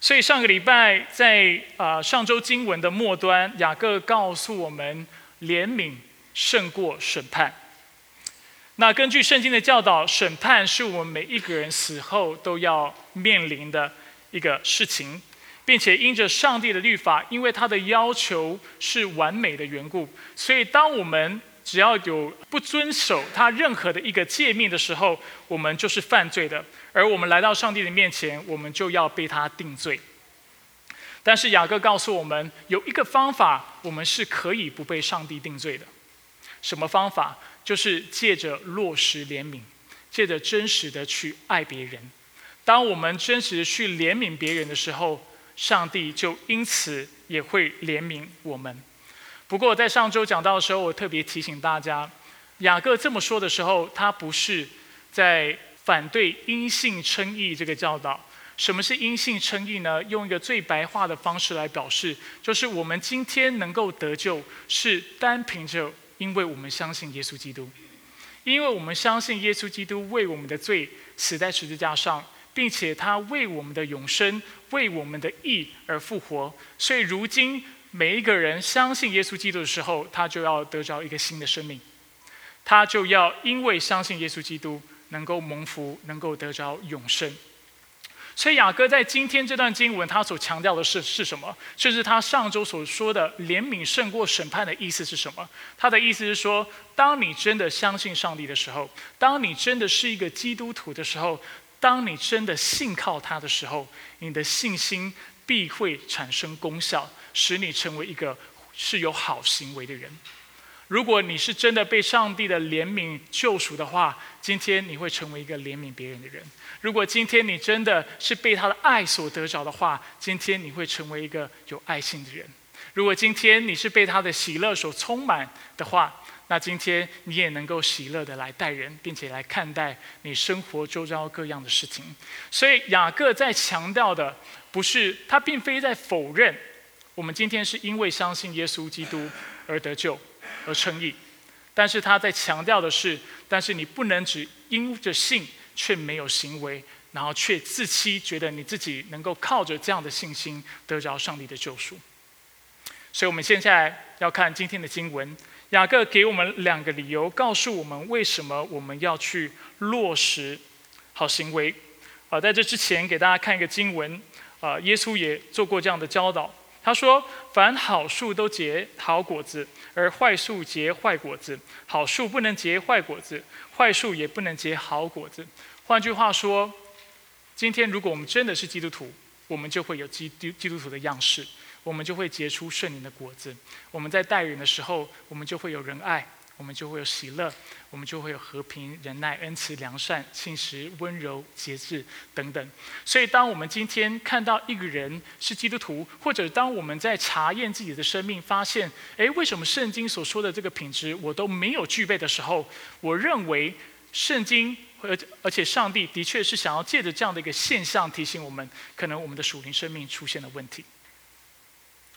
所以上个礼拜在啊上周经文的末端，雅各告诉我们，怜悯胜过审判。那根据圣经的教导，审判是我们每一个人死后都要面临的一个事情，并且因着上帝的律法，因为他的要求是完美的缘故，所以当我们只要有不遵守他任何的一个诫命的时候，我们就是犯罪的。而我们来到上帝的面前，我们就要被他定罪。但是雅各告诉我们，有一个方法，我们是可以不被上帝定罪的。什么方法？就是借着落实怜悯，借着真实的去爱别人。当我们真实的去怜悯别人的时候，上帝就因此也会怜悯我们。不过在上周讲到的时候，我特别提醒大家，雅各这么说的时候，他不是在反对因信称义这个教导。什么是因信称义呢？用一个最白话的方式来表示，就是我们今天能够得救，是单凭着。因为我们相信耶稣基督，因为我们相信耶稣基督为我们的罪死在十字架上，并且他为我们的永生、为我们的义而复活，所以如今每一个人相信耶稣基督的时候，他就要得着一个新的生命，他就要因为相信耶稣基督，能够蒙福，能够得着永生。所以雅各在今天这段经文，他所强调的是是什么？甚至他上周所说的怜悯胜过审判的意思是什么？他的意思是说，当你真的相信上帝的时候，当你真的是一个基督徒的时候，当你真的信靠他的时候，你的信心必会产生功效，使你成为一个是有好行为的人。如果你是真的被上帝的怜悯救赎的话，今天你会成为一个怜悯别人的人。如果今天你真的是被他的爱所得着的话，今天你会成为一个有爱心的人。如果今天你是被他的喜乐所充满的话，那今天你也能够喜乐的来待人，并且来看待你生活周遭各样的事情。所以雅各在强调的，不是他并非在否认我们今天是因为相信耶稣基督而得救而称义，但是他在强调的是，但是你不能只因着信。却没有行为，然后却自欺，觉得你自己能够靠着这样的信心得着上帝的救赎。所以，我们现在要看今天的经文，雅各给我们两个理由，告诉我们为什么我们要去落实好行为。啊，在这之前，给大家看一个经文，啊，耶稣也做过这样的教导。他说：“凡好树都结好果子，而坏树结坏果子。好树不能结坏果子，坏树也不能结好果子。”换句话说，今天如果我们真的是基督徒，我们就会有基督基督徒的样式，我们就会结出圣灵的果子。我们在待人的时候，我们就会有仁爱。我们就会有喜乐，我们就会有和平、忍耐、恩慈、良善、信实、温柔、节制等等。所以，当我们今天看到一个人是基督徒，或者当我们在查验自己的生命，发现，诶，为什么圣经所说的这个品质我都没有具备的时候，我认为圣经而而且上帝的确是想要借着这样的一个现象提醒我们，可能我们的属灵生命出现了问题。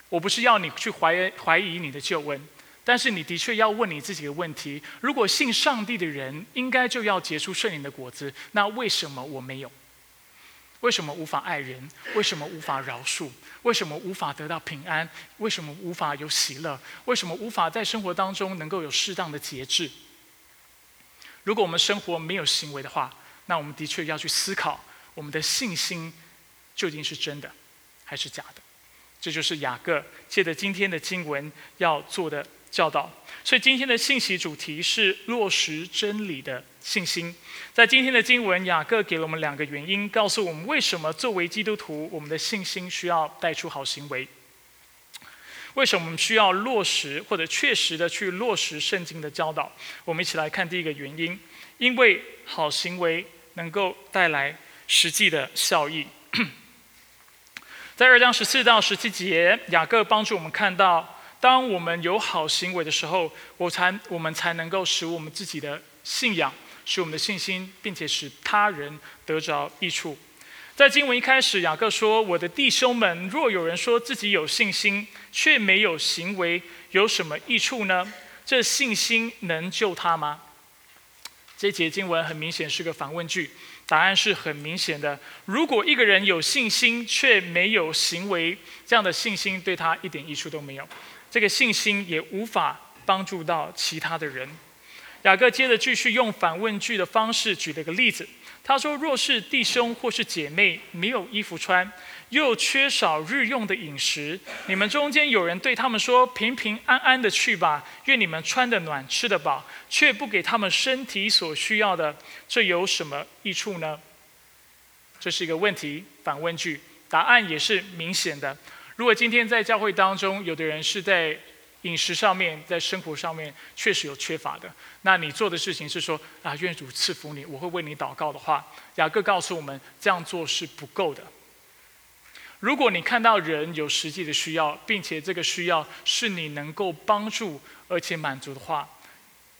我不是要你去怀疑怀疑你的旧恩。但是你的确要问你自己的问题：如果信上帝的人应该就要结出圣灵的果子，那为什么我没有？为什么无法爱人？为什么无法饶恕？为什么无法得到平安？为什么无法有喜乐？为什么无法在生活当中能够有适当的节制？如果我们生活没有行为的话，那我们的确要去思考我们的信心究竟是真的还是假的。这就是雅各借着今天的经文要做的。教导，所以今天的信息主题是落实真理的信心。在今天的经文，雅各给了我们两个原因，告诉我们为什么作为基督徒，我们的信心需要带出好行为。为什么我们需要落实或者确实的去落实圣经的教导？我们一起来看第一个原因：因为好行为能够带来实际的效益。在二章十四到十七节，雅各帮助我们看到。当我们有好行为的时候，我才我们才能够使我们自己的信仰，使我们的信心，并且使他人得着益处。在经文一开始，雅各说：“我的弟兄们，若有人说自己有信心，却没有行为，有什么益处呢？这信心能救他吗？”这节经文很明显是个反问句。答案是很明显的。如果一个人有信心却没有行为，这样的信心对他一点益处都没有。这个信心也无法帮助到其他的人。雅各接着继续用反问句的方式举了个例子。他说：“若是弟兄或是姐妹没有衣服穿，又缺少日用的饮食，你们中间有人对他们说：‘平平安安的去吧，愿你们穿得暖，吃得饱’，却不给他们身体所需要的，这有什么益处呢？”这是一个问题反问句，答案也是明显的。如果今天在教会当中，有的人是在饮食上面，在生活上面确实有缺乏的。那你做的事情是说啊，愿主赐福你，我会为你祷告的话，雅各告诉我们，这样做是不够的。如果你看到人有实际的需要，并且这个需要是你能够帮助而且满足的话，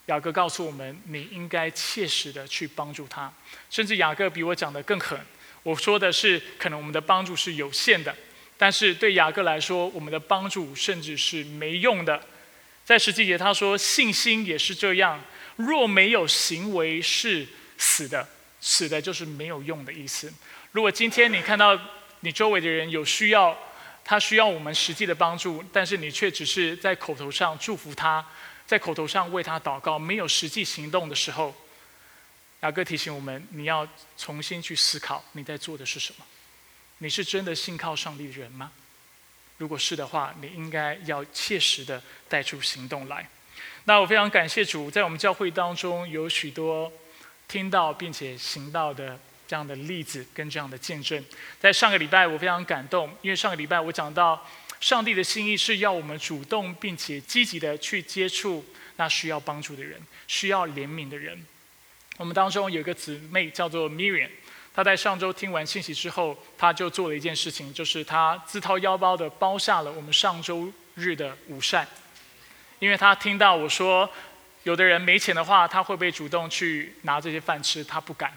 雅各告诉我们，你应该切实的去帮助他。甚至雅各比我讲的更狠，我说的是，可能我们的帮助是有限的。但是对雅各来说，我们的帮助甚至是没用的。在十七节他说：“信心也是这样，若没有行为是死的，死的就是没有用的意思。如果今天你看到你周围的人有需要，他需要我们实际的帮助，但是你却只是在口头上祝福他，在口头上为他祷告，没有实际行动的时候，雅各提醒我们：你要重新去思考你在做的是什么。”你是真的信靠上帝的人吗？如果是的话，你应该要切实的带出行动来。那我非常感谢主，在我们教会当中有许多听到并且行道的这样的例子跟这样的见证。在上个礼拜，我非常感动，因为上个礼拜我讲到上帝的心意是要我们主动并且积极的去接触那需要帮助的人、需要怜悯的人。我们当中有一个姊妹叫做 Miriam。他在上周听完信息之后，他就做了一件事情，就是他自掏腰包的包下了我们上周日的午膳。因为他听到我说，有的人没钱的话，他会不会主动去拿这些饭吃？他不敢，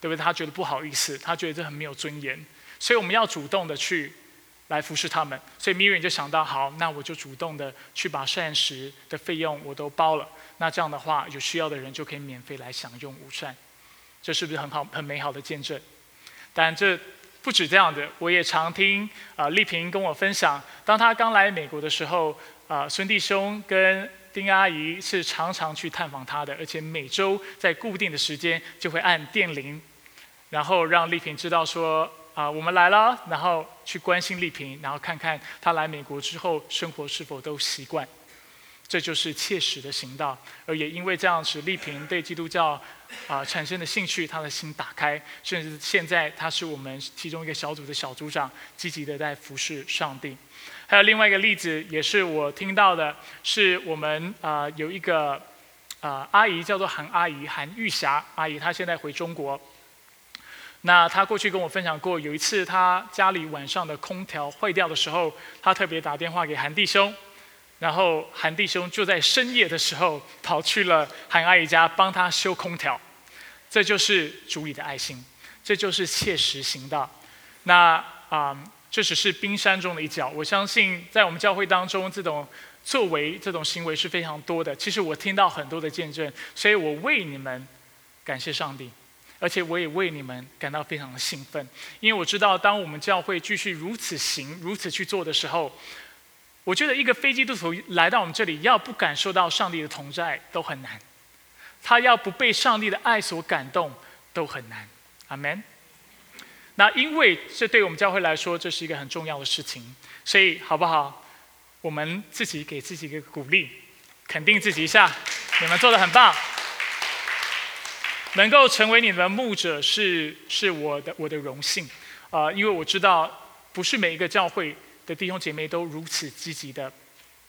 对不对？他觉得不好意思，他觉得这很没有尊严。所以我们要主动的去来服侍他们。所以 Miriam 就想到，好，那我就主动的去把膳食的费用我都包了。那这样的话，有需要的人就可以免费来享用午膳。这是不是很好、很美好的见证？但这不止这样的，我也常听啊丽萍跟我分享，当她刚来美国的时候，啊孙弟兄跟丁阿姨是常常去探访她的，而且每周在固定的时间就会按电铃，然后让丽萍知道说啊我们来了，然后去关心丽萍，然后看看她来美国之后生活是否都习惯。这就是切实的行道，而也因为这样，使丽萍对基督教啊产生的兴趣，他的心打开，甚至现在他是我们其中一个小组的小组长，积极的在服侍上帝。还有另外一个例子，也是我听到的，是我们啊有一个啊阿姨叫做韩阿姨，韩玉霞阿姨，她现在回中国。那她过去跟我分享过，有一次她家里晚上的空调坏掉的时候，她特别打电话给韩弟兄。然后韩弟兄就在深夜的时候跑去了韩阿姨家帮他修空调，这就是主里的爱心，这就是切实行道。那啊，这只是冰山中的一角。我相信在我们教会当中，这种作为、这种行为是非常多的。其实我听到很多的见证，所以我为你们感谢上帝，而且我也为你们感到非常的兴奋，因为我知道当我们教会继续如此行、如此去做的时候。我觉得一个飞机渡徒来到我们这里，要不感受到上帝的同在都很难；他要不被上帝的爱所感动都很难。阿门。那因为这对我们教会来说，这是一个很重要的事情，所以好不好？我们自己给自己一个鼓励，肯定自己一下，你们做的很棒。能够成为你们的牧者是是我的我的荣幸啊，因为我知道不是每一个教会。的弟兄姐妹都如此积极的，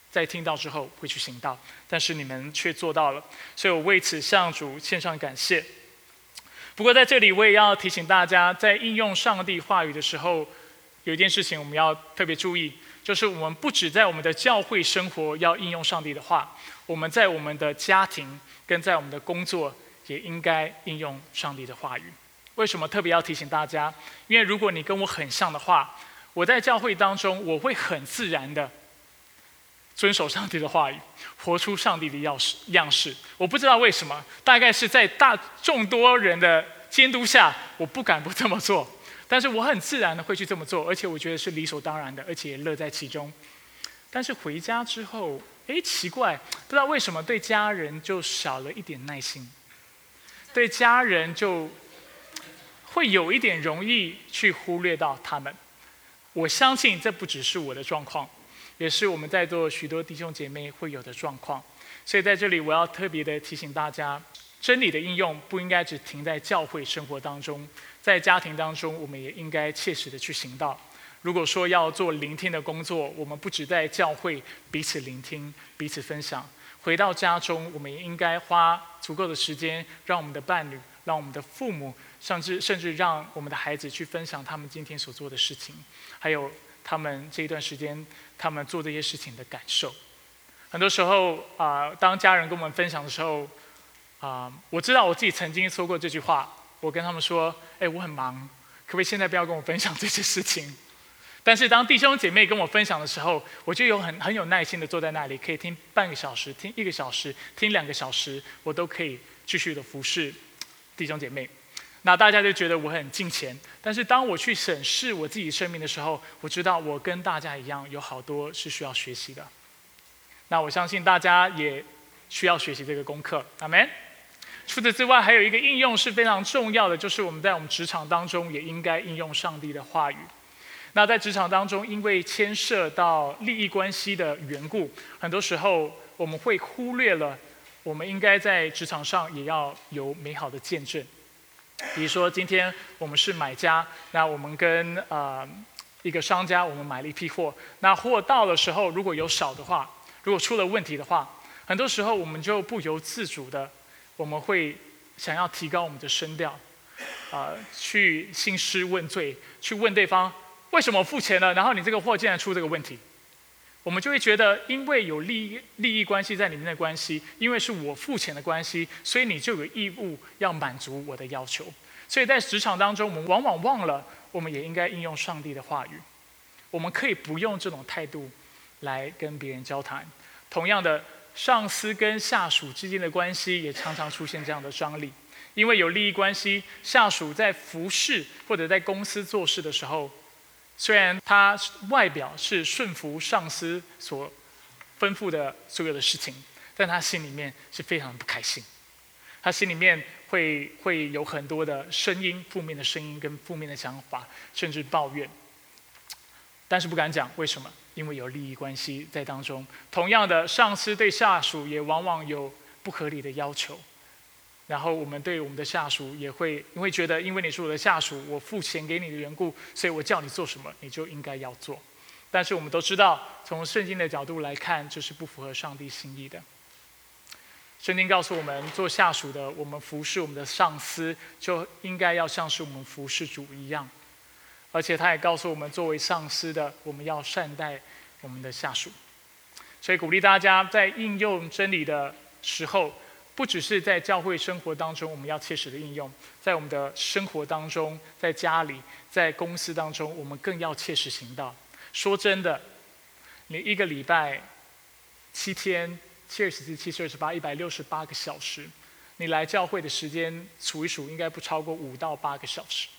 在听到之后会去行道，但是你们却做到了，所以我为此向主献上感谢。不过在这里我也要提醒大家，在应用上帝话语的时候，有一件事情我们要特别注意，就是我们不止在我们的教会生活要应用上帝的话，我们在我们的家庭跟在我们的工作也应该应用上帝的话语。为什么特别要提醒大家？因为如果你跟我很像的话。我在教会当中，我会很自然的遵守上帝的话语，活出上帝的样式样式。我不知道为什么，大概是在大众多人的监督下，我不敢不这么做。但是我很自然的会去这么做，而且我觉得是理所当然的，而且乐在其中。但是回家之后，哎，奇怪，不知道为什么对家人就少了一点耐心，对家人就会有一点容易去忽略到他们。我相信这不只是我的状况，也是我们在座许多弟兄姐妹会有的状况。所以在这里，我要特别的提醒大家，真理的应用不应该只停在教会生活当中，在家庭当中，我们也应该切实的去行道。如果说要做聆听的工作，我们不只在教会彼此聆听、彼此分享，回到家中，我们也应该花足够的时间，让我们的伴侣、让我们的父母，甚至甚至让我们的孩子去分享他们今天所做的事情，还有他们这一段时间他们做这些事情的感受。很多时候啊，当家人跟我们分享的时候，啊，我知道我自己曾经说过这句话，我跟他们说：“哎，我很忙，可不可以现在不要跟我分享这些事情？”但是当弟兄姐妹跟我分享的时候，我就有很很有耐心的坐在那里，可以听半个小时，听一个小时，听两个小时，我都可以继续的服侍弟兄姐妹。那大家就觉得我很敬虔。但是当我去审视我自己生命的时候，我知道我跟大家一样，有好多是需要学习的。那我相信大家也需要学习这个功课，阿门。除此之外，还有一个应用是非常重要的，就是我们在我们职场当中也应该应用上帝的话语。那在职场当中，因为牵涉到利益关系的缘故，很多时候我们会忽略了，我们应该在职场上也要有美好的见证。比如说，今天我们是买家，那我们跟呃一个商家，我们买了一批货，那货到的时候如果有少的话，如果出了问题的话，很多时候我们就不由自主的，我们会想要提高我们的声调，啊，去兴师问罪，去问对方。为什么付钱了，然后你这个货竟然出这个问题？我们就会觉得，因为有利益利益关系在里面的关系，因为是我付钱的关系，所以你就有义务要满足我的要求。所以在职场当中，我们往往忘了，我们也应该应用上帝的话语。我们可以不用这种态度来跟别人交谈。同样的，上司跟下属之间的关系也常常出现这样的张力，因为有利益关系，下属在服侍或者在公司做事的时候。虽然他外表是顺服上司所吩咐的所有的事情，但他心里面是非常不开心。他心里面会会有很多的声音，负面的声音跟负面的想法，甚至抱怨。但是不敢讲，为什么？因为有利益关系在当中。同样的，上司对下属也往往有不合理的要求。然后我们对我们的下属也会，因为觉得，因为你是我的下属，我付钱给你的缘故，所以我叫你做什么，你就应该要做。但是我们都知道，从圣经的角度来看，这是不符合上帝心意的。圣经告诉我们，做下属的，我们服侍我们的上司，就应该要像是我们服侍主一样。而且他也告诉我们，作为上司的，我们要善待我们的下属。所以鼓励大家在应用真理的时候。不只是在教会生活当中，我们要切实的应用，在我们的生活当中，在家里，在公司当中，我们更要切实行道。说真的，你一个礼拜七天，七二十七、七十二十八，一百六十八个小时，你来教会的时间数一数，应该不超过五到八个小时。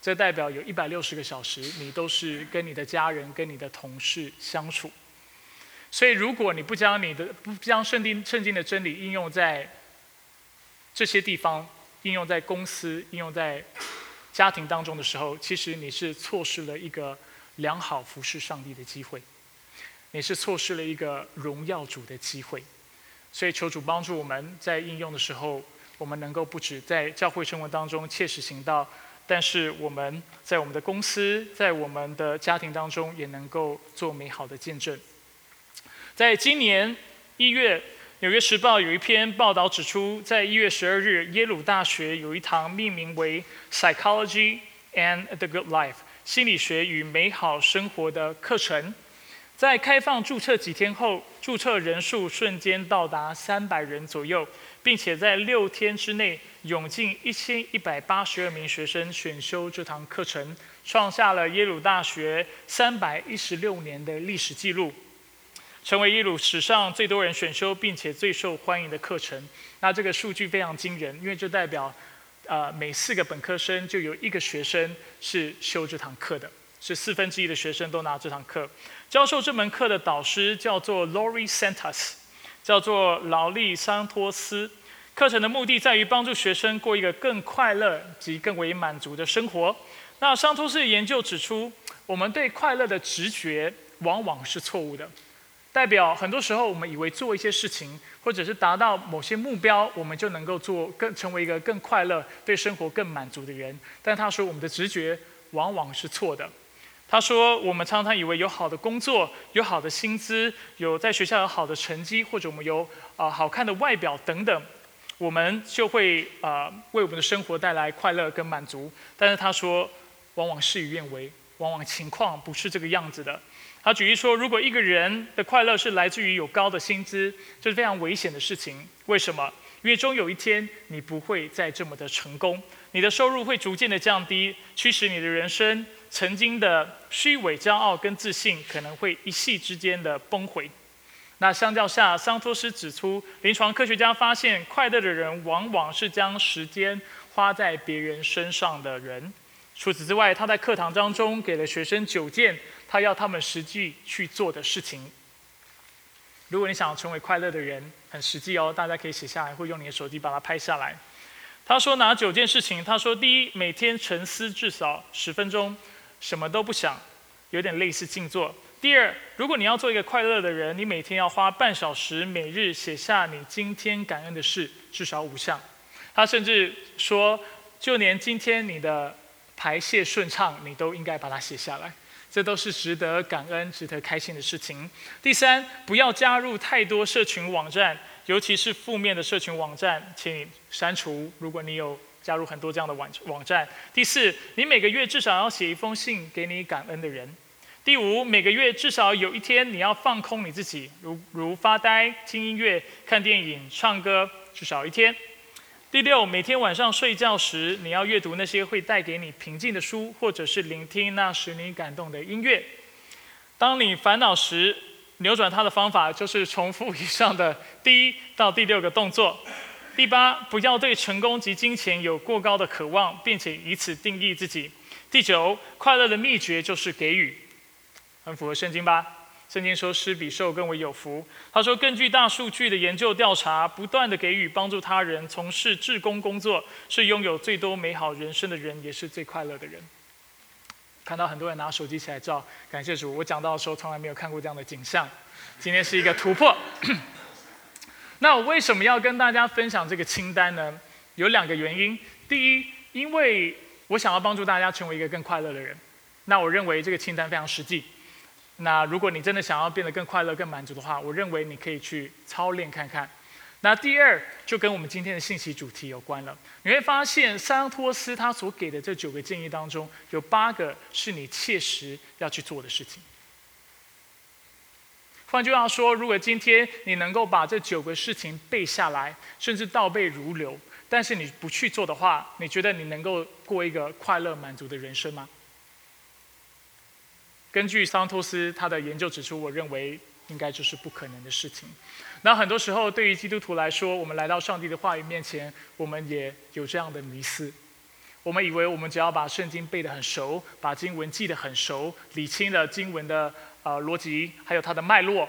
这代表有一百六十个小时，你都是跟你的家人、跟你的同事相处。所以，如果你不将你的不将圣经圣经的真理应用在这些地方，应用在公司、应用在家庭当中的时候，其实你是错失了一个良好服侍上帝的机会，你是错失了一个荣耀主的机会。所以，求主帮助我们在应用的时候，我们能够不止在教会生活当中切实行道，但是我们在我们的公司、在我们的家庭当中，也能够做美好的见证。在今年一月，《纽约时报》有一篇报道指出，在一月十二日，耶鲁大学有一堂命名为《Psychology and the Good Life》心理学与美好生活的课程。在开放注册几天后，注册人数瞬间到达三百人左右，并且在六天之内涌进一千一百八十二名学生选修这堂课程，创下了耶鲁大学三百一十六年的历史记录。成为耶鲁史上最多人选修并且最受欢迎的课程，那这个数据非常惊人，因为这代表呃，每四个本科生就有一个学生是修这堂课的，是四分之一的学生都拿这堂课。教授这门课的导师叫做 Lori Santos，叫做劳力桑托斯。课程的目的在于帮助学生过一个更快乐及更为满足的生活。那桑托斯的研究指出，我们对快乐的直觉往往是错误的，代表很多时候我们以为做一些事情，或者是达到某些目标，我们就能够做更成为一个更快乐、对生活更满足的人。但他说，我们的直觉往往是错的。他说，我们常常以为有好的工作、有好的薪资、有在学校有好的成绩，或者我们有啊好看的外表等等。我们就会啊为我们的生活带来快乐跟满足，但是他说，往往事与愿违，往往情况不是这个样子的。他举例说，如果一个人的快乐是来自于有高的薪资，这是非常危险的事情。为什么？因为终有一天你不会再这么的成功，你的收入会逐渐的降低，驱使你的人生曾经的虚伪、骄傲跟自信可能会一夕之间的崩毁。那相较下，桑托斯指出，临床科学家发现，快乐的人往往是将时间花在别人身上的人。除此之外，他在课堂当中给了学生九件他要他们实际去做的事情。如果你想成为快乐的人，很实际哦，大家可以写下来，或用你的手机把它拍下来。他说哪九件事情？他说，第一，每天沉思至少十分钟，什么都不想，有点类似静坐。第二，如果你要做一个快乐的人，你每天要花半小时，每日写下你今天感恩的事，至少五项。他甚至说，就连今天你的排泄顺畅，你都应该把它写下来。这都是值得感恩、值得开心的事情。第三，不要加入太多社群网站，尤其是负面的社群网站，请你删除。如果你有加入很多这样的网网站。第四，你每个月至少要写一封信给你感恩的人。第五，每个月至少有一天你要放空你自己，如如发呆、听音乐、看电影、唱歌，至少一天。第六，每天晚上睡觉时，你要阅读那些会带给你平静的书，或者是聆听那使你感动的音乐。当你烦恼时，扭转它的方法就是重复以上的第一到第六个动作。第八，不要对成功及金钱有过高的渴望，并且以此定义自己。第九，快乐的秘诀就是给予。很符合圣经吧？圣经说施比受更为有福。他说，根据大数据的研究调查，不断的给予帮助他人、从事志工工作，是拥有最多美好人生的人，也是最快乐的人。看到很多人拿手机起来照，感谢主。我讲到的时候，从来没有看过这样的景象，今天是一个突破。那我为什么要跟大家分享这个清单呢？有两个原因。第一，因为我想要帮助大家成为一个更快乐的人。那我认为这个清单非常实际。那如果你真的想要变得更快乐、更满足的话，我认为你可以去操练看看。那第二就跟我们今天的信息主题有关了。你会发现，桑托斯他所给的这九个建议当中，有八个是你切实要去做的事情。换句话说，如果今天你能够把这九个事情背下来，甚至倒背如流，但是你不去做的话，你觉得你能够过一个快乐、满足的人生吗？根据桑托斯他的研究指出，我认为应该就是不可能的事情。那很多时候，对于基督徒来说，我们来到上帝的话语面前，我们也有这样的迷思。我们以为我们只要把圣经背得很熟，把经文记得很熟，理清了经文的呃逻辑，还有它的脉络，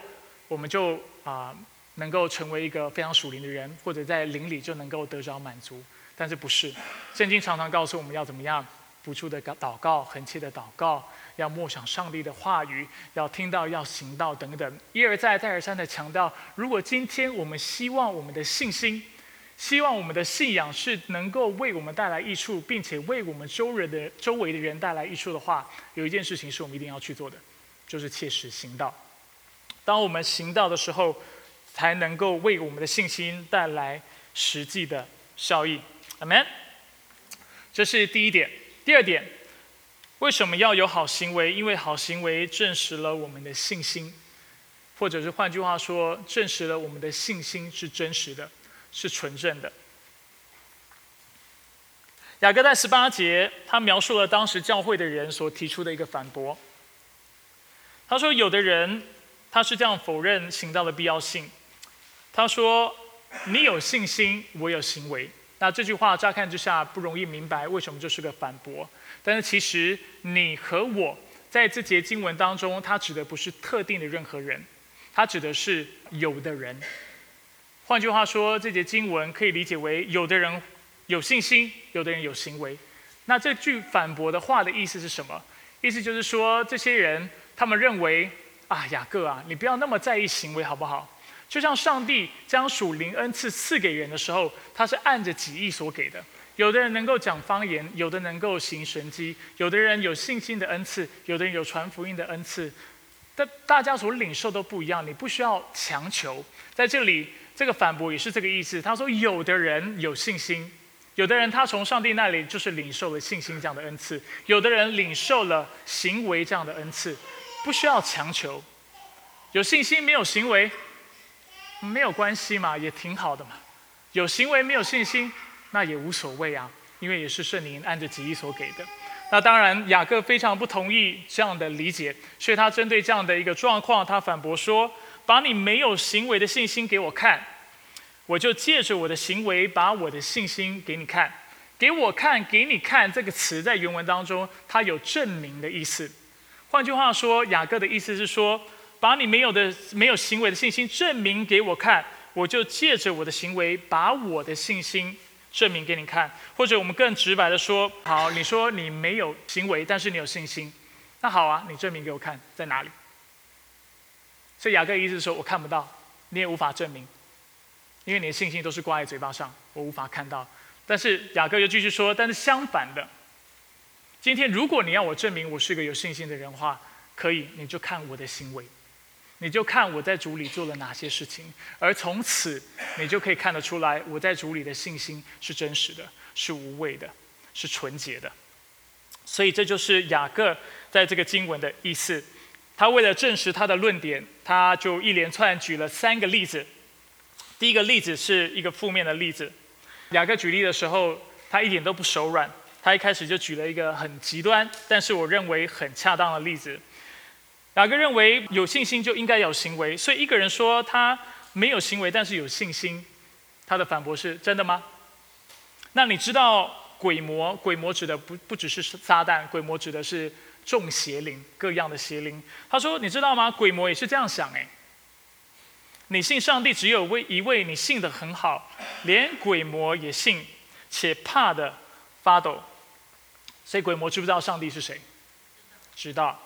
我们就啊能够成为一个非常属灵的人，或者在灵里就能够得着满足。但是不是？圣经常常告诉我们要怎么样？不住的祷告，恳切的祷告，要默想上帝的话语，要听到，要行道等等，一而再，再而三的强调。如果今天我们希望我们的信心，希望我们的信仰是能够为我们带来益处，并且为我们周人的周围的人带来益处的话，有一件事情是我们一定要去做的，就是切实行道。当我们行道的时候，才能够为我们的信心带来实际的效益。Amen。这是第一点。第二点，为什么要有好行为？因为好行为证实了我们的信心，或者是换句话说，证实了我们的信心是真实的，是纯正的。雅各在十八节，他描述了当时教会的人所提出的一个反驳。他说：“有的人他是这样否认行道的必要性。他说：‘你有信心，我有行为。那这句话乍看之下不容易明白为什么这是个反驳，但是其实你和我在这节经文当中，它指的不是特定的任何人，它指的是有的人。换句话说，这节经文可以理解为有的人有信心，有的人有行为。那这句反驳的话的意思是什么？意思就是说，这些人他们认为啊，雅各啊，你不要那么在意行为好不好？就像上帝将属灵恩赐赐给人的时候，他是按着己意所给的。有的人能够讲方言，有的能够行神迹，有的人有信心的恩赐，有的人有传福音的恩赐。但大家所领受都不一样，你不需要强求。在这里，这个反驳也是这个意思。他说，有的人有信心，有的人他从上帝那里就是领受了信心这样的恩赐，有的人领受了行为这样的恩赐，不需要强求。有信心没有行为。没有关系嘛，也挺好的嘛。有行为没有信心，那也无所谓啊，因为也是圣灵按着旨意所给的。那当然，雅各非常不同意这样的理解，所以他针对这样的一个状况，他反驳说：“把你没有行为的信心给我看，我就借着我的行为把我的信心给你看。给我看，给你看。”这个词在原文当中，它有证明的意思。换句话说，雅各的意思是说。把你没有的、没有行为的信心证明给我看，我就借着我的行为把我的信心证明给你看。或者我们更直白的说，好，你说你没有行为，但是你有信心，那好啊，你证明给我看在哪里？所以雅各意思说，我看不到，你也无法证明，因为你的信心都是挂在嘴巴上，我无法看到。但是雅各又继续说，但是相反的，今天如果你要我证明我是一个有信心的人的话，可以，你就看我的行为。你就看我在主里做了哪些事情，而从此你就可以看得出来，我在主里的信心是真实的，是无畏的，是纯洁的。所以这就是雅各在这个经文的意思。他为了证实他的论点，他就一连串举了三个例子。第一个例子是一个负面的例子。雅各举例的时候，他一点都不手软，他一开始就举了一个很极端，但是我认为很恰当的例子。雅各认为有信心就应该有行为，所以一个人说他没有行为，但是有信心，他的反驳是真的吗？那你知道鬼魔？鬼魔指的不不只是撒旦，鬼魔指的是众邪灵，各样的邪灵。他说你知道吗？鬼魔也是这样想哎。你信上帝只有位一位，你信的很好，连鬼魔也信，且怕的发抖。所以鬼魔知不知道上帝是谁？知道。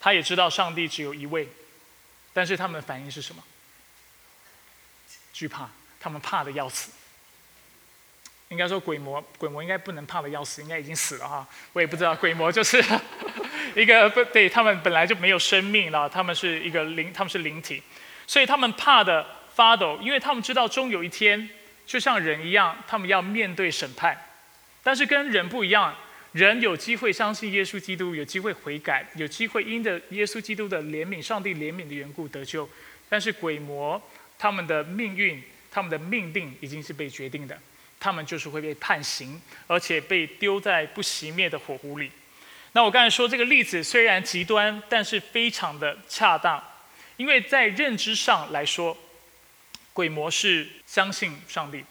他也知道上帝只有一位，但是他们的反应是什么？惧怕，他们怕的要死。应该说鬼魔，鬼魔应该不能怕的要死，应该已经死了哈。我也不知道，鬼魔就是 一个不对，他们本来就没有生命了，他们是一个灵，他们是灵体，所以他们怕的发抖，因为他们知道终有一天，就像人一样，他们要面对审判，但是跟人不一样。人有机会相信耶稣基督，有机会悔改，有机会因着耶稣基督的怜悯、上帝怜悯的缘故得救。但是鬼魔他们的命运、他们的命定已经是被决定的，他们就是会被判刑，而且被丢在不熄灭的火湖里。那我刚才说这个例子虽然极端，但是非常的恰当，因为在认知上来说，鬼魔是相信上帝，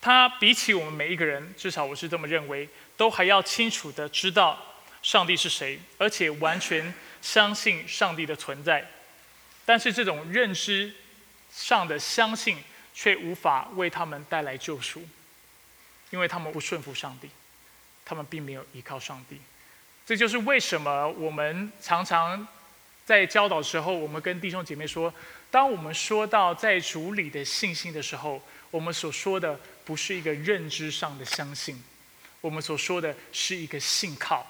他比起我们每一个人，至少我是这么认为。都还要清楚的知道上帝是谁，而且完全相信上帝的存在。但是这种认知上的相信，却无法为他们带来救赎，因为他们不顺服上帝，他们并没有依靠上帝。这就是为什么我们常常在教导时候，我们跟弟兄姐妹说，当我们说到在主里的信心的时候，我们所说的不是一个认知上的相信。我们所说的是一个信靠，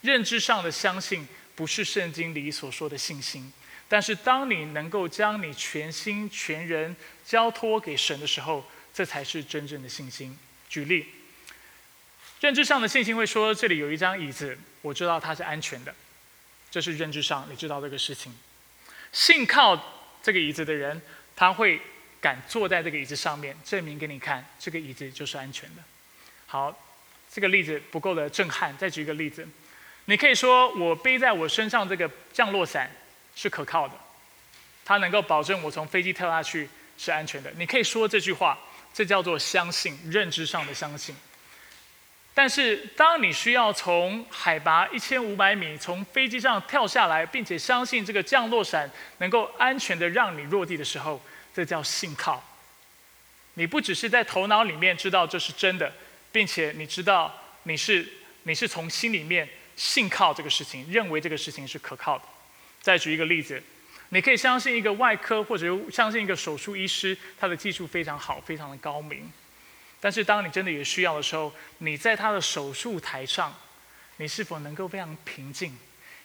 认知上的相信，不是圣经里所说的信心。但是，当你能够将你全心全人交托给神的时候，这才是真正的信心。举例，认知上的信心会说：这里有一张椅子，我知道它是安全的，这是认知上你知道这个事情。信靠这个椅子的人，他会敢坐在这个椅子上面，证明给你看，这个椅子就是安全的。好。这个例子不够的震撼。再举一个例子，你可以说我背在我身上这个降落伞是可靠的，它能够保证我从飞机跳下去是安全的。你可以说这句话，这叫做相信，认知上的相信。但是，当你需要从海拔一千五百米从飞机上跳下来，并且相信这个降落伞能够安全的让你落地的时候，这叫信靠。你不只是在头脑里面知道这是真的，并且你知道你是你是从心里面信靠这个事情，认为这个事情是可靠的。再举一个例子，你可以相信一个外科或者相信一个手术医师，他的技术非常好，非常的高明。但是，当你真的有需要的时候，你在他的手术台上，你是否能够非常平静、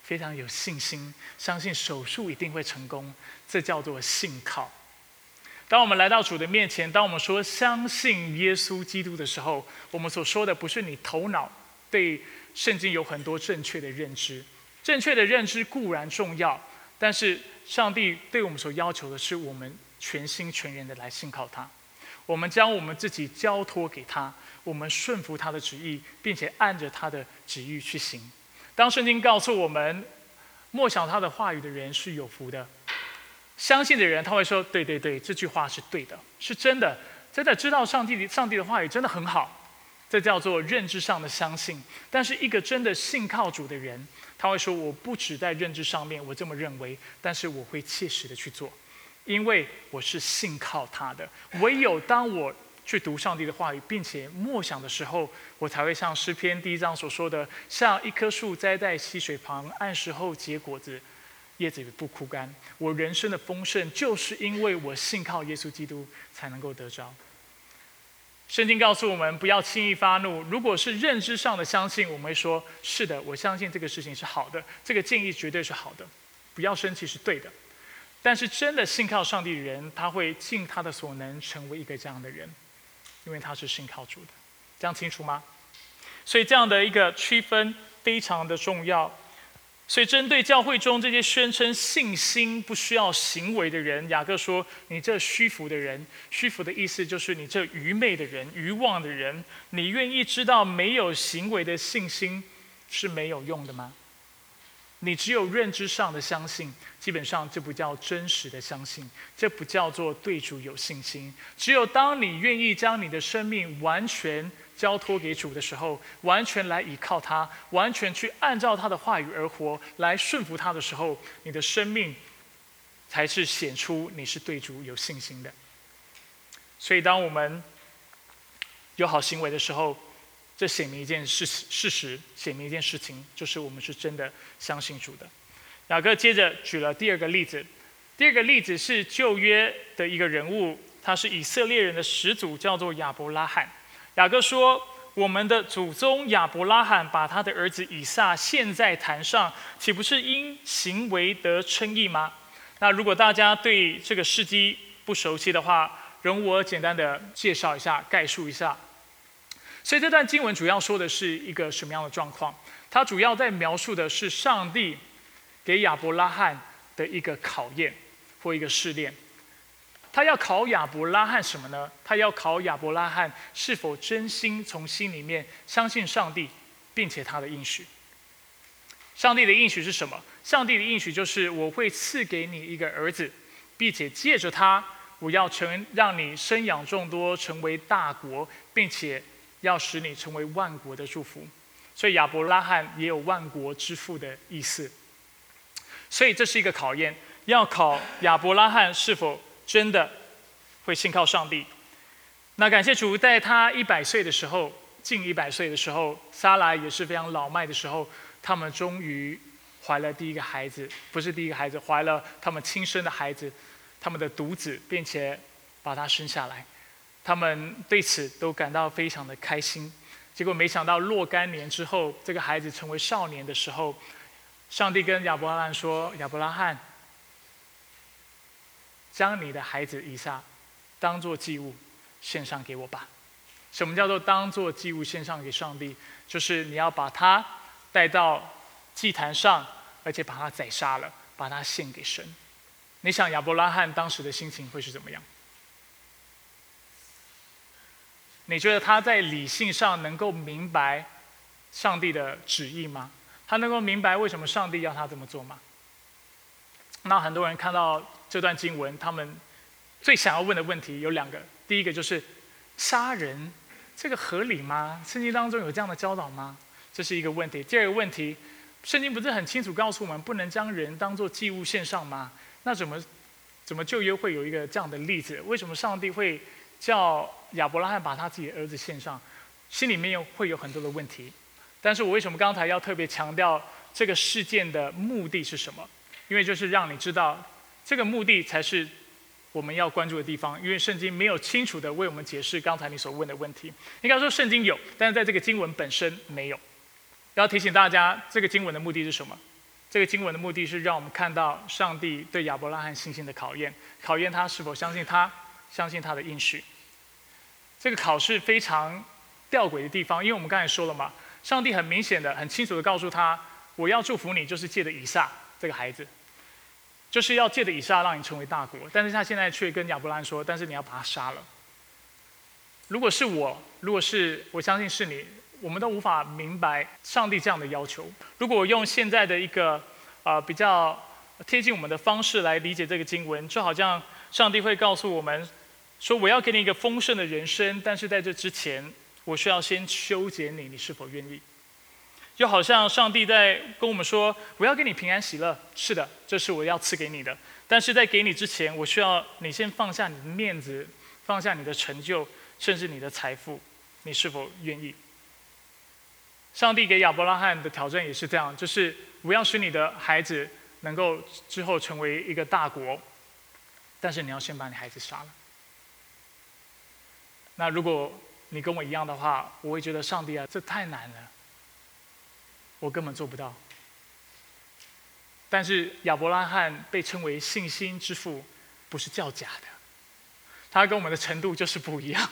非常有信心，相信手术一定会成功？这叫做信靠。当我们来到主的面前，当我们说相信耶稣基督的时候，我们所说的不是你头脑对圣经有很多正确的认知，正确的认知固然重要，但是上帝对我们所要求的是，我们全心全人的来信靠他。我们将我们自己交托给他，我们顺服他的旨意，并且按着他的旨意去行。当圣经告诉我们，默想他的话语的人是有福的，相信的人他会说：“对对对，这句话是对的，是真的。”真的知道上帝的上帝的话语真的很好，这叫做认知上的相信。但是一个真的信靠主的人，他会说：“我不只在认知上面我这么认为，但是我会切实的去做。”因为我是信靠他的，唯有当我去读上帝的话语，并且默想的时候，我才会像诗篇第一章所说的，像一棵树栽在溪水旁，按时候结果子，叶子也不枯干。我人生的丰盛，就是因为我信靠耶稣基督才能够得着。圣经告诉我们，不要轻易发怒。如果是认知上的相信，我们会说：是的，我相信这个事情是好的，这个建议绝对是好的。不要生气是对的。但是真的信靠上帝的人，他会尽他的所能成为一个这样的人，因为他是信靠主的，这样清楚吗？所以这样的一个区分非常的重要。所以针对教会中这些宣称信心不需要行为的人，雅各说：“你这虚浮的人，虚浮的意思就是你这愚昧的人、愚妄的人，你愿意知道没有行为的信心是没有用的吗？”你只有认知上的相信，基本上这不叫真实的相信，这不叫做对主有信心。只有当你愿意将你的生命完全交托给主的时候，完全来依靠他，完全去按照他的话语而活，来顺服他的时候，你的生命才是显出你是对主有信心的。所以，当我们有好行为的时候，这显明一件事事实，显明一件事情，就是我们是真的相信主的。雅各接着举了第二个例子，第二个例子是旧约的一个人物，他是以色列人的始祖，叫做亚伯拉罕。雅各说：“我们的祖宗亚伯拉罕把他的儿子以撒献在坛上，岂不是因行为得称义吗？”那如果大家对这个事迹不熟悉的话，容我简单的介绍一下，概述一下。所以这段经文主要说的是一个什么样的状况？它主要在描述的是上帝给亚伯拉罕的一个考验或一个试炼。他要考亚伯拉罕什么呢？他要考亚伯拉罕是否真心从心里面相信上帝，并且他的应许。上帝的应许是什么？上帝的应许就是我会赐给你一个儿子，并且借着他，我要成让你生养众多，成为大国，并且。要使你成为万国的祝福，所以亚伯拉罕也有万国之父的意思。所以这是一个考验，要考亚伯拉罕是否真的会信靠上帝。那感谢主，在他一百岁的时候，近一百岁的时候，撒拉也是非常老迈的时候，他们终于怀了第一个孩子，不是第一个孩子，怀了他们亲生的孩子，他们的独子，并且把他生下来。他们对此都感到非常的开心，结果没想到若干年之后，这个孩子成为少年的时候，上帝跟亚伯拉罕说：“亚伯拉罕，将你的孩子以撒当做祭物献上给我吧。”什么叫做当做祭物献上给上帝？就是你要把他带到祭坛上，而且把他宰杀了，把他献给神。你想亚伯拉罕当时的心情会是怎么样？你觉得他在理性上能够明白上帝的旨意吗？他能够明白为什么上帝要他这么做吗？那很多人看到这段经文，他们最想要问的问题有两个：第一个就是杀人，这个合理吗？圣经当中有这样的教导吗？这是一个问题。第二个问题，圣经不是很清楚告诉我们，不能将人当做祭物献上吗？那怎么怎么旧约会有一个这样的例子？为什么上帝会叫亚伯拉罕把他自己的儿子献上？心里面又会有很多的问题。但是我为什么刚才要特别强调这个事件的目的是什么？因为就是让你知道，这个目的才是。我们要关注的地方，因为圣经没有清楚的为我们解释刚才你所问的问题。应该说圣经有，但是在这个经文本身没有。要提醒大家，这个经文的目的是什么？这个经文的目的是让我们看到上帝对亚伯拉罕信心的考验，考验他是否相信他，相信他的应许。这个考试非常吊诡的地方，因为我们刚才说了嘛，上帝很明显的、很清楚的告诉他，我要祝福你，就是借的以撒这个孩子。就是要借着以撒让你成为大国，但是他现在却跟亚伯拉罕说：“但是你要把他杀了。”如果是我，如果是我相信是你，我们都无法明白上帝这样的要求。如果用现在的一个呃比较贴近我们的方式来理解这个经文，就好像上帝会告诉我们说：“我要给你一个丰盛的人生，但是在这之前，我需要先修剪你，你是否愿意？”就好像上帝在跟我们说：“我要给你平安喜乐。”是的，这是我要赐给你的。但是在给你之前，我需要你先放下你的面子，放下你的成就，甚至你的财富。你是否愿意？上帝给亚伯拉罕的挑战也是这样，就是我要使你的孩子能够之后成为一个大国，但是你要先把你孩子杀了。那如果你跟我一样的话，我会觉得上帝啊，这太难了。我根本做不到，但是亚伯拉罕被称为信心之父，不是叫假的。他跟我们的程度就是不一样。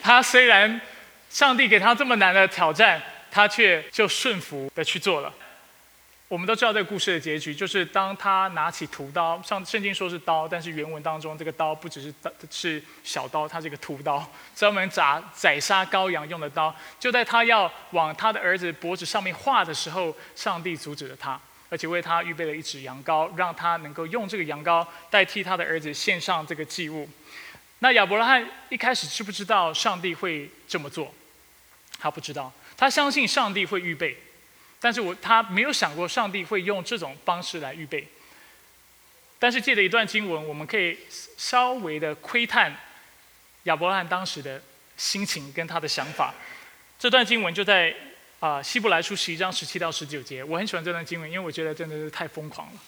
他虽然上帝给他这么难的挑战，他却就顺服的去做了。我们都知道这个故事的结局，就是当他拿起屠刀，上圣经说是刀，但是原文当中这个刀不只是刀，是小刀，它是一个屠刀，专门宰宰杀羔羊用的刀。就在他要往他的儿子脖子上面划的时候，上帝阻止了他，而且为他预备了一只羊羔，让他能够用这个羊羔代替他的儿子献上这个祭物。那亚伯拉罕一开始知不知道上帝会这么做？他不知道，他相信上帝会预备。但是我他没有想过上帝会用这种方式来预备。但是借着一段经文，我们可以稍微的窥探亚伯拉罕当时的心情跟他的想法。这段经文就在啊希伯来书十一章十七到十九节。我很喜欢这段经文，因为我觉得真的是太疯狂了。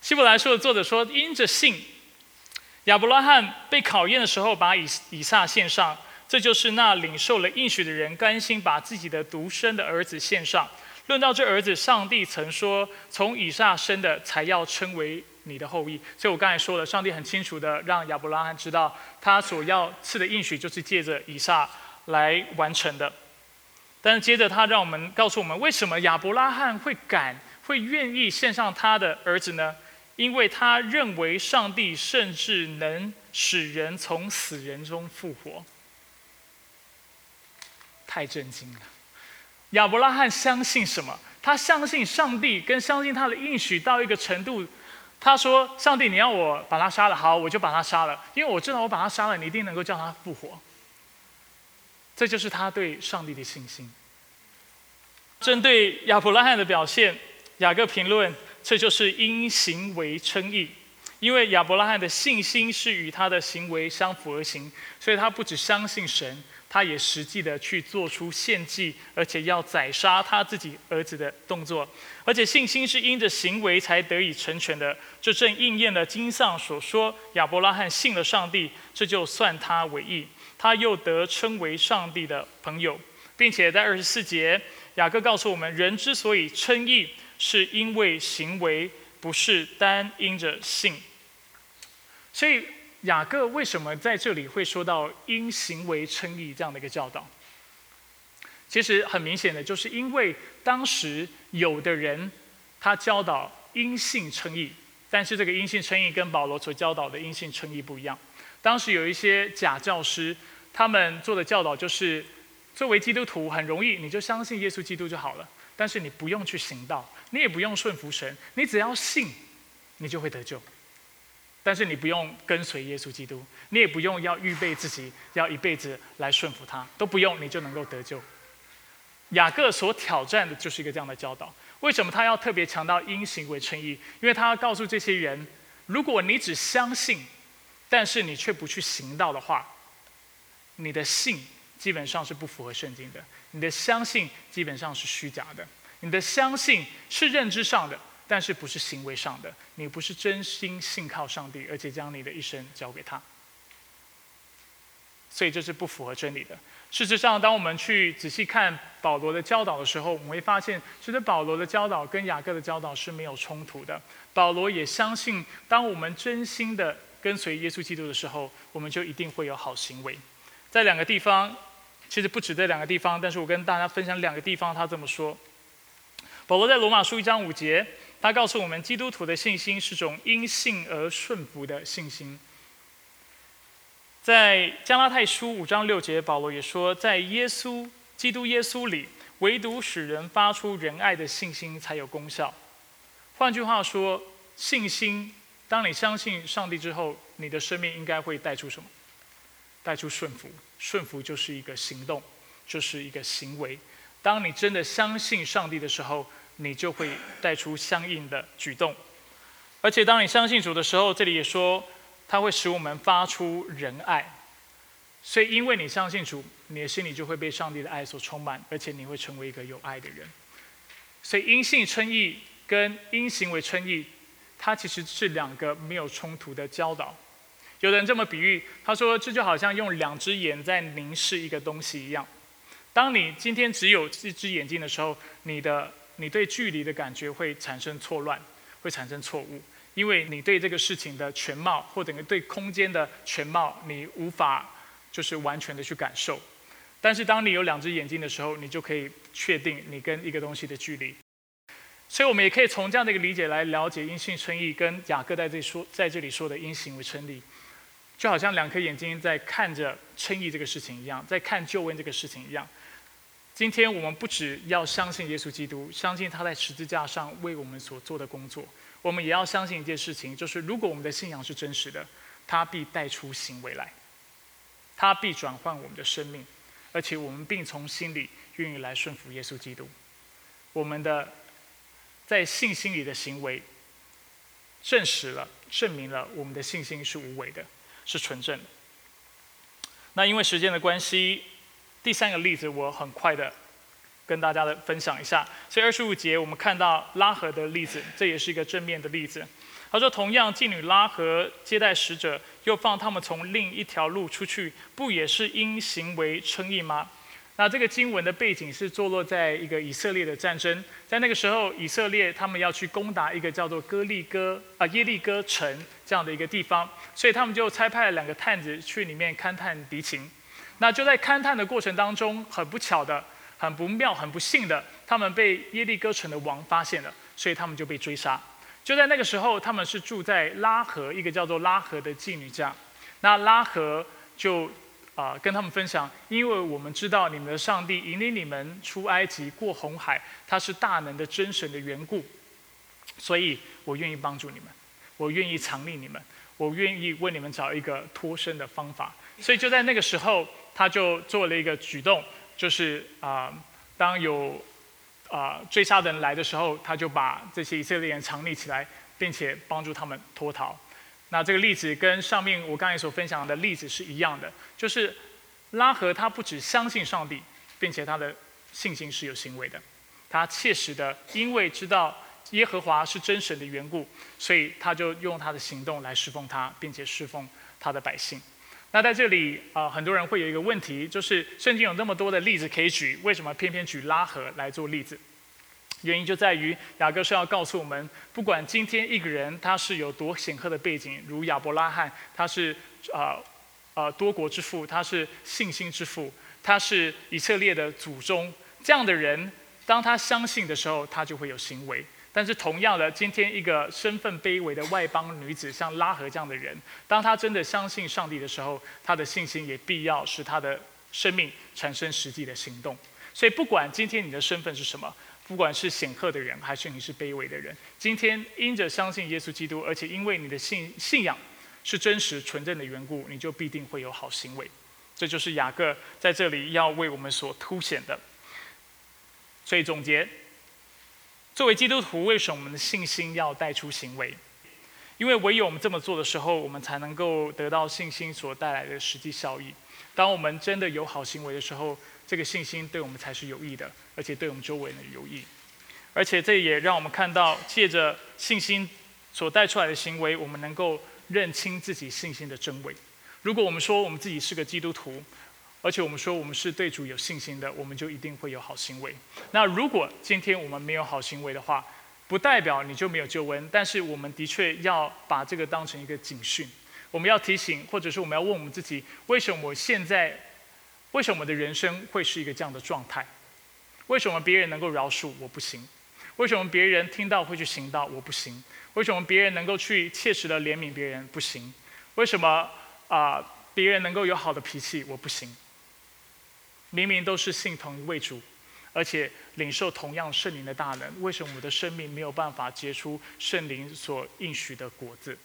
希伯来书的作者说：“因着信，亚伯拉罕被考验的时候，把以以撒献上。”这就是那领受了应许的人甘心把自己的独生的儿子献上。论到这儿子，上帝曾说：“从以撒生的才要称为你的后裔。”所以我刚才说了，上帝很清楚的让亚伯拉罕知道，他所要赐的应许就是借着以撒来完成的。但是接着他让我们告诉我们，为什么亚伯拉罕会敢、会愿意献上他的儿子呢？因为他认为上帝甚至能使人从死人中复活。太震惊了！亚伯拉罕相信什么？他相信上帝，跟相信他的应许到一个程度。他说：“上帝，你要我把他杀了，好，我就把他杀了，因为我知道我把他杀了，你一定能够叫他复活。”这就是他对上帝的信心。针对亚伯拉罕的表现，雅各评论：这就是因行为称义，因为亚伯拉罕的信心是与他的行为相符而行，所以他不只相信神。他也实际的去做出献祭，而且要宰杀他自己儿子的动作，而且信心是因着行为才得以成全的。这正应验了经上所说：亚伯拉罕信了上帝，这就算他为义，他又得称为上帝的朋友，并且在二十四节，雅各告诉我们：人之所以称义，是因为行为，不是单因着信。所以。雅各为什么在这里会说到因行为称义这样的一个教导？其实很明显的，就是因为当时有的人他教导因信称义，但是这个因信称义跟保罗所教导的因信称义不一样。当时有一些假教师，他们做的教导就是，作为基督徒很容易，你就相信耶稣基督就好了，但是你不用去行道，你也不用顺服神，你只要信，你就会得救。但是你不用跟随耶稣基督，你也不用要预备自己要一辈子来顺服他，都不用，你就能够得救。雅各所挑战的就是一个这样的教导。为什么他要特别强调因行为称义？因为他要告诉这些人，如果你只相信，但是你却不去行道的话，你的信基本上是不符合圣经的，你的相信基本上是虚假的，你的相信是认知上的，但是不是行为上的，你不是真心信靠上帝，而且将你的一生交给他，所以这是不符合真理的。事实上，当我们去仔细看保罗的教导的时候，我们会发现，其实保罗的教导跟雅各的教导是没有冲突的。保罗也相信，当我们真心的跟随耶稣基督的时候，我们就一定会有好行为。在两个地方，其实不止这两个地方，但是我跟大家分享两个地方，他这么说。保罗在罗马书一章五节，他告诉我们，基督徒的信心是种因信而顺服的信心。在加拉太书五章六节，保罗也说，在耶稣基督耶稣里，唯独使人发出仁爱的信心才有功效。换句话说，信心，当你相信上帝之后，你的生命应该会带出什么？带出顺服。顺服就是一个行动，就是一个行为。当你真的相信上帝的时候，你就会带出相应的举动。而且，当你相信主的时候，这里也说。它会使我们发出仁爱，所以因为你相信主，你的心里就会被上帝的爱所充满，而且你会成为一个有爱的人。所以因信称义跟因行为称义，它其实是两个没有冲突的教导。有人这么比喻，他说这就好像用两只眼在凝视一个东西一样。当你今天只有一只眼睛的时候，你的你对距离的感觉会产生错乱，会产生错误。因为你对这个事情的全貌，或者对空间的全貌，你无法就是完全的去感受。但是当你有两只眼睛的时候，你就可以确定你跟一个东西的距离。所以我们也可以从这样的一个理解来了解阴性称义，跟雅各在这里说在这里说的阴行为称义，就好像两颗眼睛在看着称义这个事情一样，在看救恩这个事情一样。今天我们不只要相信耶稣基督，相信他在十字架上为我们所做的工作。我们也要相信一件事情，就是如果我们的信仰是真实的，他必带出行为来，他必转换我们的生命，而且我们并从心里愿意来顺服耶稣基督。我们的在信心里的行为，证实了、证明了我们的信心是无伪的，是纯正的。那因为时间的关系，第三个例子我很快的。跟大家的分享一下，所以二十五节我们看到拉合的例子，这也是一个正面的例子。他说：“同样，妓女拉合接待使者，又放他们从另一条路出去，不也是因行为称义吗？”那这个经文的背景是坐落在一个以色列的战争，在那个时候，以色列他们要去攻打一个叫做哥利哥啊耶利哥城这样的一个地方，所以他们就差派了两个探子去里面勘探敌情。那就在勘探的过程当中，很不巧的。很不妙，很不幸的，他们被耶利哥城的王发现了，所以他们就被追杀。就在那个时候，他们是住在拉合一个叫做拉合的妓女家。那拉合就啊跟他们分享，因为我们知道你们的上帝引领你们出埃及过红海，他是大能的真神的缘故，所以我愿意帮助你们，我愿意藏匿你们，我愿意为你们找一个脱身的方法。所以就在那个时候，他就做了一个举动。就是啊，当有啊追杀的人来的时候，他就把这些以色列人藏匿起来，并且帮助他们脱逃。那这个例子跟上面我刚才所分享的例子是一样的，就是拉合他不只相信上帝，并且他的信心是有行为的，他切实的因为知道耶和华是真神的缘故，所以他就用他的行动来侍奉他，并且侍奉他的百姓。那在这里啊，很多人会有一个问题，就是圣经有那么多的例子可以举，为什么偏偏举拉合来做例子？原因就在于雅各是要告诉我们，不管今天一个人他是有多显赫的背景，如亚伯拉罕，他是啊啊多国之父，他是信心之父，他是以色列的祖宗，这样的人，当他相信的时候，他就会有行为。但是同样的，今天一个身份卑微的外邦女子，像拉合这样的人，当她真的相信上帝的时候，她的信心也必要使她的生命产生实际的行动。所以，不管今天你的身份是什么，不管是显赫的人，还是你是卑微的人，今天因着相信耶稣基督，而且因为你的信信仰是真实纯正的缘故，你就必定会有好行为。这就是雅各在这里要为我们所凸显的。所以总结，作为基督徒，为什么我们的信心要带出行为？因为唯有我们这么做的时候，我们才能够得到信心所带来的实际效益。当我们真的有好行为的时候，这个信心对我们才是有益的，而且对我们周围人有益。而且这也让我们看到，借着信心所带出来的行为，我们能够认清自己信心的真伪。如果我们说我们自己是个基督徒，而且我们说我们是对主有信心的，我们就一定会有好行为。那如果今天我们没有好行为的话，不代表你就没有救恩，但是我们的确要把这个当成一个警讯。我们要提醒，或者是我们要问我们自己：为什么我现在，为什么我的人生会是一个这样的状态？为什么别人能够饶恕我不行？为什么别人听到会去行道我不行？为什么别人能够去切实的怜悯别人不行？为什么啊别人能够有好的脾气我不行？明明都是信同一位主，而且领受同样圣灵的大能，为什么我们的生命没有办法结出圣灵所应许的果子？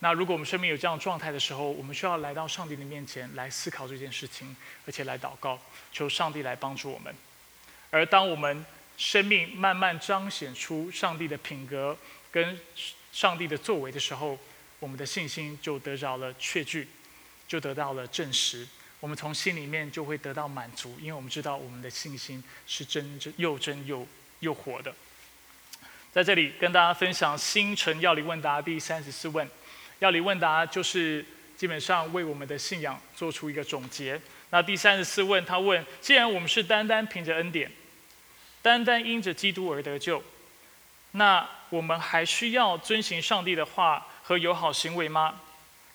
那如果我们生命有这样状态的时候，我们需要来到上帝的面前来思考这件事情，而且来祷告，求上帝来帮助我们。而当我们生命慢慢彰显出上帝的品格跟上帝的作为的时候，我们的信心就得着了确据，就得到了证实。我们从心里面就会得到满足，因为我们知道我们的信心是真真又真又又活的。在这里跟大家分享星辰要理问答第三十四问。要理问答就是基本上为我们的信仰做出一个总结。那第三十四问，他问：既然我们是单单凭着恩典，单单因着基督而得救，那我们还需要遵行上帝的话和友好行为吗？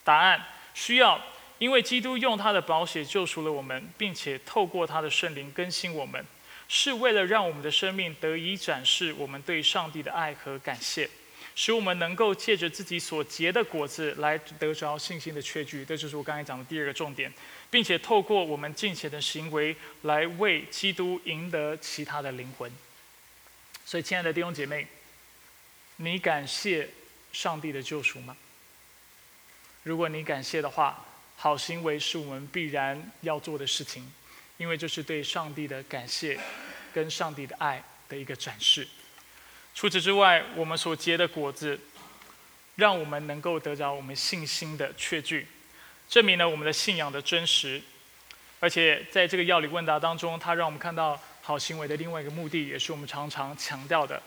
答案：需要，因为基督用他的宝血救赎了我们，并且透过他的圣灵更新我们，是为了让我们的生命得以展示我们对上帝的爱和感谢。使我们能够借着自己所结的果子来得着信心的确据，这就是我刚才讲的第二个重点，并且透过我们尽前的行为来为基督赢得其他的灵魂。所以，亲爱的弟兄姐妹，你感谢上帝的救赎吗？如果你感谢的话，好行为是我们必然要做的事情，因为这是对上帝的感谢跟上帝的爱的一个展示。除此之外，我们所结的果子，让我们能够得着我们信心的确据，证明了我们的信仰的真实。而且在这个药理问答当中，它让我们看到好行为的另外一个目的，也是我们常常强调的：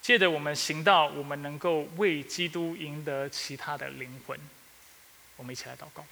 借着我们行道，我们能够为基督赢得其他的灵魂。我们一起来祷告。